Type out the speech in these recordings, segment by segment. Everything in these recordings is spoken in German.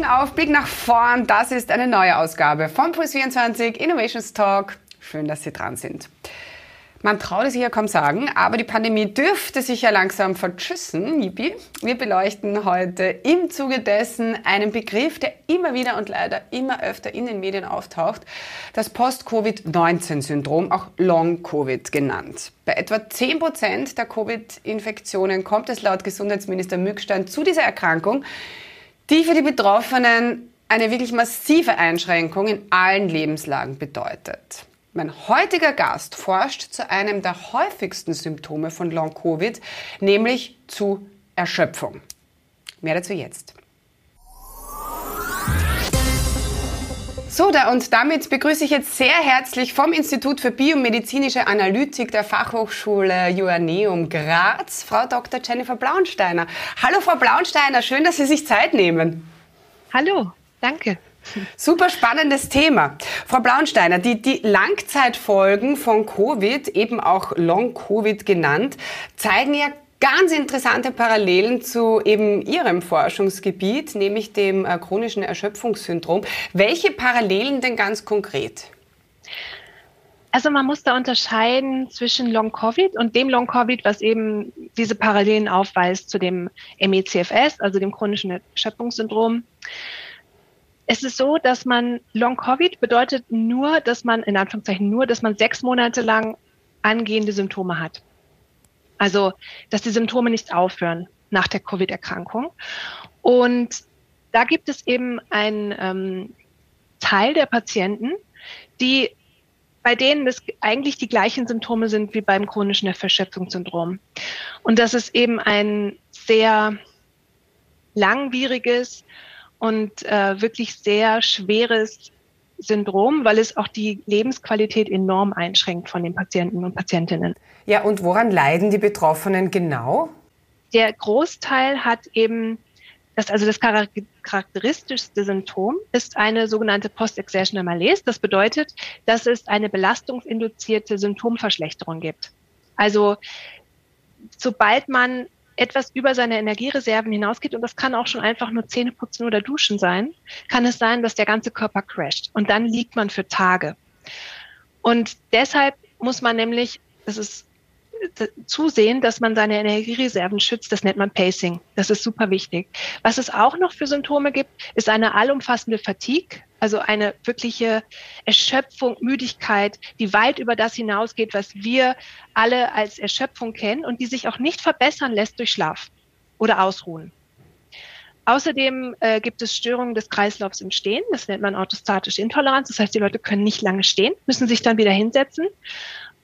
Augen auf, Blick nach vorn. Das ist eine neue Ausgabe von Puls 24 Innovations Talk. Schön, dass Sie dran sind. Man traut es sich ja kaum sagen, aber die Pandemie dürfte sich ja langsam vertschüssen. Yippie. Wir beleuchten heute im Zuge dessen einen Begriff, der immer wieder und leider immer öfter in den Medien auftaucht, das Post-Covid-19-Syndrom, auch Long-Covid genannt. Bei etwa 10 Prozent der Covid-Infektionen kommt es laut Gesundheitsminister Mückstein zu dieser Erkrankung, die für die Betroffenen eine wirklich massive Einschränkung in allen Lebenslagen bedeutet. Mein heutiger Gast forscht zu einem der häufigsten Symptome von Long-Covid, nämlich zu Erschöpfung. Mehr dazu jetzt. So, da und damit begrüße ich jetzt sehr herzlich vom Institut für biomedizinische Analytik der Fachhochschule Joanneum Graz Frau Dr. Jennifer Blaunsteiner. Hallo Frau Blaunsteiner, schön, dass Sie sich Zeit nehmen. Hallo, danke. Super spannendes Thema. Frau Blaunsteiner, die, die Langzeitfolgen von Covid, eben auch Long-Covid genannt, zeigen ja ganz interessante Parallelen zu eben Ihrem Forschungsgebiet, nämlich dem äh, chronischen Erschöpfungssyndrom. Welche Parallelen denn ganz konkret? Also man muss da unterscheiden zwischen Long-Covid und dem Long-Covid, was eben diese Parallelen aufweist zu dem MECFS, also dem chronischen Erschöpfungssyndrom. Es ist so, dass man Long Covid bedeutet nur, dass man, in Anführungszeichen nur, dass man sechs Monate lang angehende Symptome hat. Also, dass die Symptome nicht aufhören nach der Covid-Erkrankung. Und da gibt es eben einen ähm, Teil der Patienten, die bei denen es eigentlich die gleichen Symptome sind wie beim chronischen Erschöpfungssyndrom. Und das ist eben ein sehr langwieriges und äh, wirklich sehr schweres Syndrom, weil es auch die Lebensqualität enorm einschränkt von den Patienten und Patientinnen. Ja, und woran leiden die Betroffenen genau? Der Großteil hat eben das, also das charakteristischste Symptom ist eine sogenannte Post-Exertional Malaise. Das bedeutet, dass es eine belastungsinduzierte Symptomverschlechterung gibt. Also sobald man etwas über seine Energiereserven hinausgeht, und das kann auch schon einfach nur Zähne putzen oder duschen sein, kann es sein, dass der ganze Körper crasht. Und dann liegt man für Tage. Und deshalb muss man nämlich, das ist zusehen, dass man seine Energiereserven schützt. Das nennt man Pacing. Das ist super wichtig. Was es auch noch für Symptome gibt, ist eine allumfassende Fatigue, also eine wirkliche Erschöpfung, Müdigkeit, die weit über das hinausgeht, was wir alle als Erschöpfung kennen und die sich auch nicht verbessern lässt durch Schlaf oder Ausruhen. Außerdem äh, gibt es Störungen des Kreislaufs im Stehen. Das nennt man orthostatische Intoleranz. Das heißt, die Leute können nicht lange stehen, müssen sich dann wieder hinsetzen.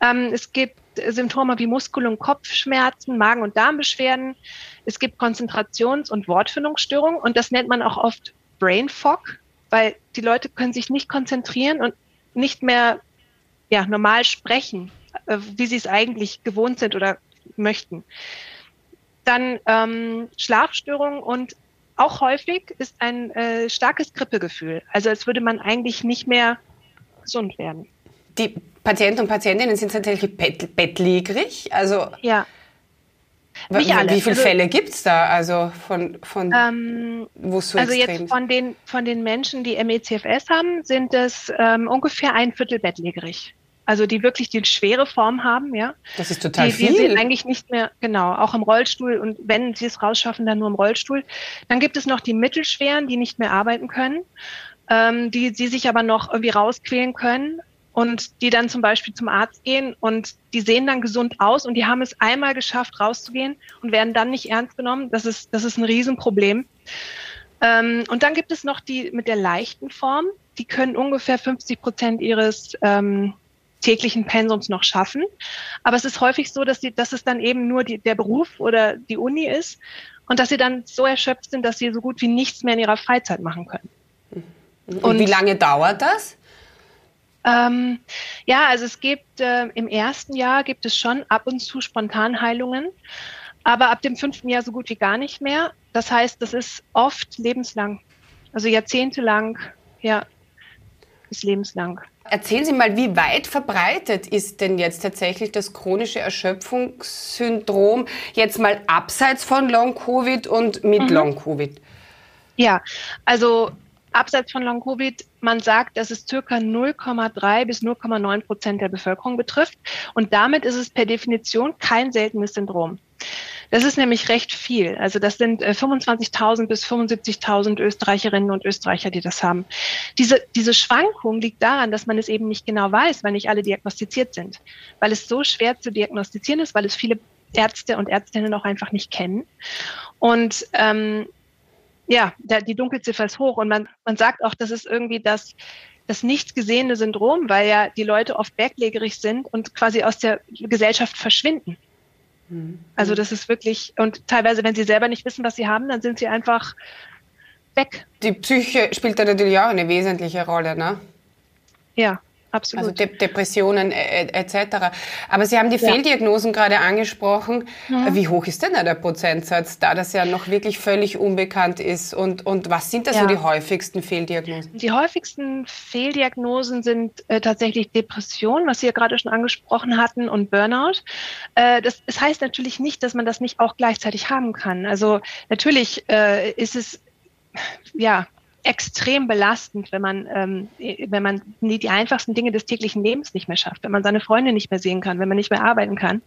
Ähm, es gibt Symptome wie Muskel- und Kopfschmerzen, Magen- und Darmbeschwerden. Es gibt Konzentrations- und Wortfindungsstörungen und das nennt man auch oft Brain Fog, weil die Leute können sich nicht konzentrieren und nicht mehr ja, normal sprechen, äh, wie sie es eigentlich gewohnt sind oder möchten. Dann ähm, Schlafstörungen und auch häufig ist ein äh, starkes Grippegefühl. Also als würde man eigentlich nicht mehr gesund werden. Die Patienten und Patientinnen sind tatsächlich bett, bettlägerig. Also ja. Nicht alle. Wie viele also, Fälle gibt es da, also von, von ähm, wo so Also jetzt von den, von den Menschen, die MECFS haben, sind es ähm, ungefähr ein Viertel bettlägerig. Also die wirklich die schwere Form haben, ja. Das ist total die, viel. Die sind eigentlich nicht mehr, genau, auch im Rollstuhl und wenn sie es rausschaffen, dann nur im Rollstuhl. Dann gibt es noch die mittelschweren, die nicht mehr arbeiten können, ähm, die, die sich aber noch irgendwie rausquälen können und die dann zum Beispiel zum Arzt gehen und die sehen dann gesund aus und die haben es einmal geschafft, rauszugehen und werden dann nicht ernst genommen. Das ist, das ist ein Riesenproblem. Ähm, und dann gibt es noch die mit der leichten Form. Die können ungefähr 50 Prozent ihres ähm, täglichen Pensums noch schaffen. Aber es ist häufig so, dass, die, dass es dann eben nur die, der Beruf oder die Uni ist und dass sie dann so erschöpft sind, dass sie so gut wie nichts mehr in ihrer Freizeit machen können. Und, und wie lange dauert das? Ähm, ja, also es gibt äh, im ersten Jahr gibt es schon ab und zu Spontanheilungen, aber ab dem fünften Jahr so gut wie gar nicht mehr. Das heißt, das ist oft lebenslang, also jahrzehntelang, ja, ist lebenslang. Erzählen Sie mal, wie weit verbreitet ist denn jetzt tatsächlich das chronische Erschöpfungssyndrom jetzt mal abseits von Long-Covid und mit mhm. Long-Covid? Ja, also abseits von Long-Covid, man sagt, dass es circa 0,3 bis 0,9 Prozent der Bevölkerung betrifft. Und damit ist es per Definition kein seltenes Syndrom. Das ist nämlich recht viel. Also das sind 25.000 äh, bis 75.000 Österreicherinnen und Österreicher, die das haben. Diese, diese Schwankung liegt daran, dass man es eben nicht genau weiß, weil nicht alle diagnostiziert sind. Weil es so schwer zu diagnostizieren ist, weil es viele Ärzte und Ärztinnen auch einfach nicht kennen. Und ähm, ja, der, die Dunkelziffer ist hoch und man, man sagt auch, das ist irgendwie das, das nicht gesehene Syndrom, weil ja die Leute oft berglegerig sind und quasi aus der Gesellschaft verschwinden. Mhm. Also das ist wirklich, und teilweise, wenn sie selber nicht wissen, was sie haben, dann sind sie einfach weg. Die Psyche spielt da natürlich auch eine wesentliche Rolle, ne? Ja, Absolut. Also De Depressionen etc. Et Aber Sie haben die ja. Fehldiagnosen gerade angesprochen. Mhm. Wie hoch ist denn da der Prozentsatz, da das ja noch wirklich völlig unbekannt ist? Und, und was sind da ja. so die häufigsten Fehldiagnosen? Die häufigsten Fehldiagnosen sind äh, tatsächlich Depression, was Sie ja gerade schon angesprochen hatten, und Burnout. Äh, das, das heißt natürlich nicht, dass man das nicht auch gleichzeitig haben kann. Also natürlich äh, ist es ja extrem belastend, wenn man, ähm, wenn man die, die einfachsten Dinge des täglichen Lebens nicht mehr schafft, wenn man seine Freunde nicht mehr sehen kann, wenn man nicht mehr arbeiten kann.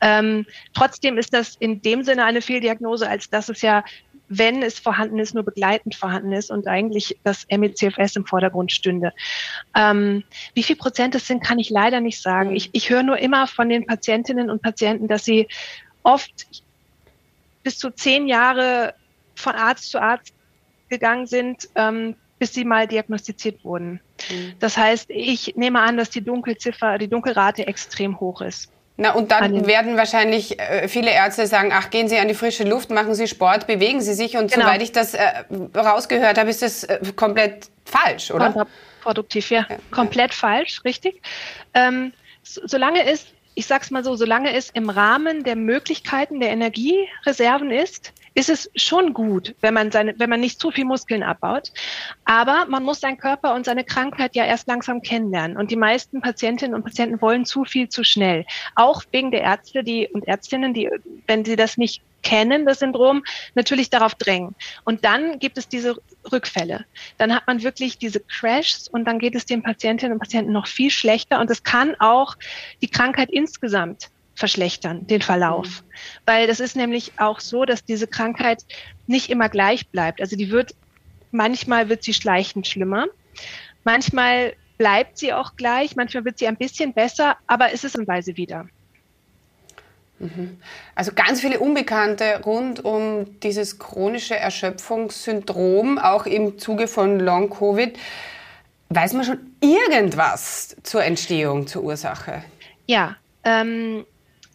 Ähm, trotzdem ist das in dem Sinne eine Fehldiagnose, als dass es ja wenn es vorhanden ist, nur begleitend vorhanden ist und eigentlich das MECFS im Vordergrund stünde. Ähm, wie viel Prozent es sind, kann ich leider nicht sagen. Ich, ich höre nur immer von den Patientinnen und Patienten, dass sie oft bis zu zehn Jahre von Arzt zu Arzt gegangen sind, ähm, bis sie mal diagnostiziert wurden. Mhm. Das heißt, ich nehme an, dass die Dunkelziffer, die Dunkelrate extrem hoch ist. Na, und dann werden wahrscheinlich äh, viele Ärzte sagen, ach, gehen Sie an die frische Luft, machen Sie Sport, bewegen Sie sich. Und genau. soweit ich das äh, rausgehört habe, ist das äh, komplett falsch, oder? Kontraproduktiv, ja. ja. Komplett falsch, richtig. Ähm, so, solange es, ich sag's mal so, solange es im Rahmen der Möglichkeiten der Energiereserven ist, ist es schon gut, wenn man seine, wenn man nicht zu viel Muskeln abbaut. Aber man muss seinen Körper und seine Krankheit ja erst langsam kennenlernen. Und die meisten Patientinnen und Patienten wollen zu viel zu schnell. Auch wegen der Ärzte, die und Ärztinnen, die, wenn sie das nicht kennen, das Syndrom, natürlich darauf drängen. Und dann gibt es diese Rückfälle. Dann hat man wirklich diese Crashs und dann geht es den Patientinnen und Patienten noch viel schlechter. Und es kann auch die Krankheit insgesamt verschlechtern, den Verlauf. Mhm. Weil das ist nämlich auch so, dass diese Krankheit nicht immer gleich bleibt. Also die wird, manchmal wird sie schleichend schlimmer, manchmal bleibt sie auch gleich, manchmal wird sie ein bisschen besser, aber es ist in Weise wieder. Mhm. Also ganz viele Unbekannte rund um dieses chronische Erschöpfungssyndrom, auch im Zuge von Long-Covid. Weiß man schon irgendwas zur Entstehung, zur Ursache? Ja, ähm,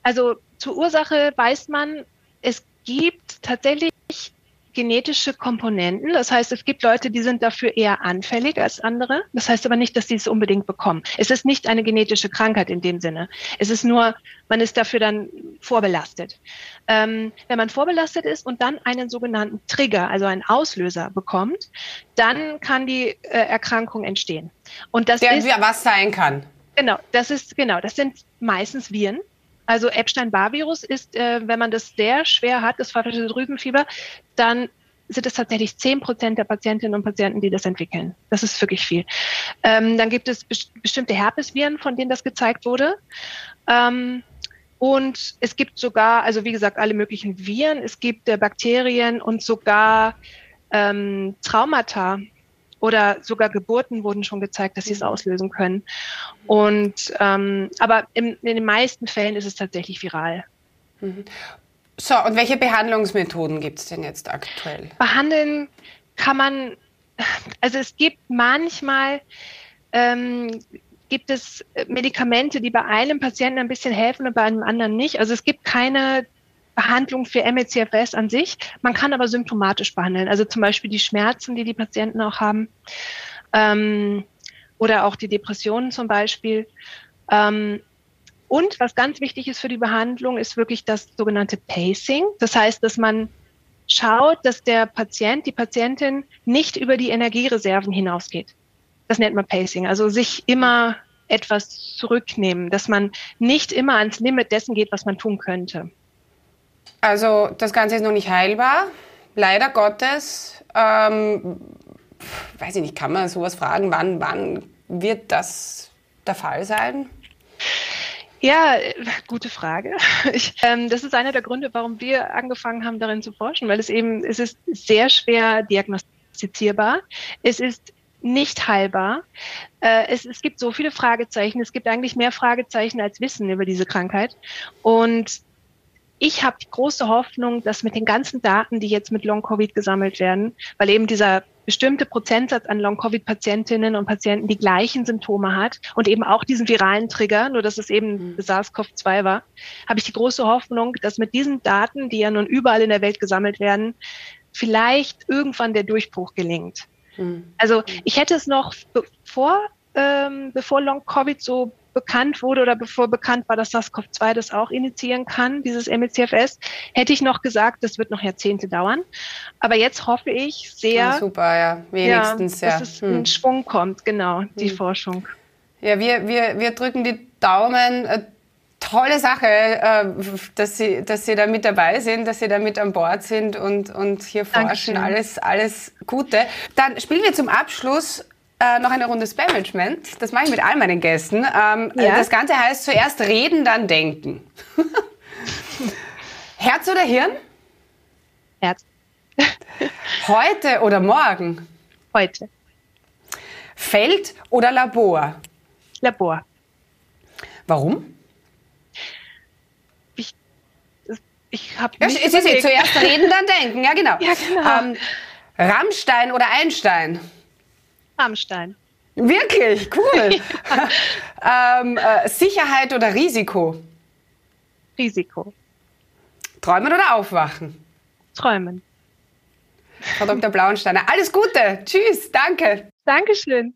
also zur Ursache weiß man, es gibt tatsächlich genetische Komponenten. Das heißt, es gibt Leute, die sind dafür eher anfällig als andere. Das heißt aber nicht, dass sie es unbedingt bekommen. Es ist nicht eine genetische Krankheit in dem Sinne. Es ist nur, man ist dafür dann vorbelastet. Ähm, wenn man vorbelastet ist und dann einen sogenannten Trigger, also einen Auslöser bekommt, dann kann die äh, Erkrankung entstehen. Und das Der ist was sein kann. Genau, das ist genau. Das sind meistens Viren. Also Epstein-Barr-Virus ist, äh, wenn man das sehr schwer hat, das pfeifische Drüsenfieber, dann sind es tatsächlich zehn Prozent der Patientinnen und Patienten, die das entwickeln. Das ist wirklich viel. Ähm, dann gibt es be bestimmte Herpesviren, von denen das gezeigt wurde. Ähm, und es gibt sogar, also wie gesagt, alle möglichen Viren, es gibt äh, Bakterien und sogar ähm, Traumata, oder sogar Geburten wurden schon gezeigt, dass sie es mhm. auslösen können. Und ähm, aber im, in den meisten Fällen ist es tatsächlich viral. Mhm. So, und welche Behandlungsmethoden gibt es denn jetzt aktuell? Behandeln kann man, also es gibt manchmal ähm, gibt es Medikamente, die bei einem Patienten ein bisschen helfen und bei einem anderen nicht. Also es gibt keine Behandlung für MECFS an sich. Man kann aber symptomatisch behandeln, also zum Beispiel die Schmerzen, die die Patienten auch haben ähm, oder auch die Depressionen zum Beispiel. Ähm, und was ganz wichtig ist für die Behandlung, ist wirklich das sogenannte Pacing. Das heißt, dass man schaut, dass der Patient, die Patientin nicht über die Energiereserven hinausgeht. Das nennt man Pacing. Also sich immer etwas zurücknehmen, dass man nicht immer ans Limit dessen geht, was man tun könnte. Also das Ganze ist noch nicht heilbar. leider Gottes, ähm, weiß ich nicht, kann man sowas fragen, wann, wann wird das der Fall sein? Ja, gute Frage. Ich, ähm, das ist einer der Gründe, warum wir angefangen haben, darin zu forschen, weil es eben, es ist sehr schwer diagnostizierbar. Es ist nicht heilbar. Äh, es, es gibt so viele Fragezeichen. Es gibt eigentlich mehr Fragezeichen als Wissen über diese Krankheit. Und ich habe die große Hoffnung, dass mit den ganzen Daten, die jetzt mit Long-Covid gesammelt werden, weil eben dieser bestimmte Prozentsatz an Long-Covid-Patientinnen und Patienten die gleichen Symptome hat und eben auch diesen viralen Trigger, nur dass es eben mhm. SARS-CoV-2 war, habe ich die große Hoffnung, dass mit diesen Daten, die ja nun überall in der Welt gesammelt werden, vielleicht irgendwann der Durchbruch gelingt. Mhm. Also ich hätte es noch bevor, ähm, bevor Long-Covid so bekannt wurde oder bevor bekannt war, dass SARS-CoV-2 das auch initiieren kann, dieses MECFS, hätte ich noch gesagt, das wird noch Jahrzehnte dauern. Aber jetzt hoffe ich sehr, ah, super, ja, wenigstens, ja, dass es hm. in Schwung kommt, genau, die hm. Forschung. Ja, wir, wir, wir drücken die Daumen. Äh, tolle Sache, äh, dass, Sie, dass Sie da mit dabei sind, dass Sie da mit an Bord sind und, und hier forschen. Alles, alles Gute. Dann spielen wir zum Abschluss äh, noch eine Runde Spam-Management. Das mache ich mit all meinen Gästen. Ähm, ja? Das Ganze heißt zuerst reden, dann denken. Herz oder Hirn? Herz. Heute oder morgen? Heute. Feld oder Labor? Labor. Warum? Ich, ich habe ja, Sie, Sie, zuerst reden, dann denken. Ja, genau. Ja, genau. Ähm, Rammstein oder Einstein? Rammstein. Wirklich? Cool. ähm, äh, Sicherheit oder Risiko? Risiko. Träumen oder aufwachen? Träumen. Frau Dr. Blauensteiner, alles Gute. Tschüss, danke. Dankeschön.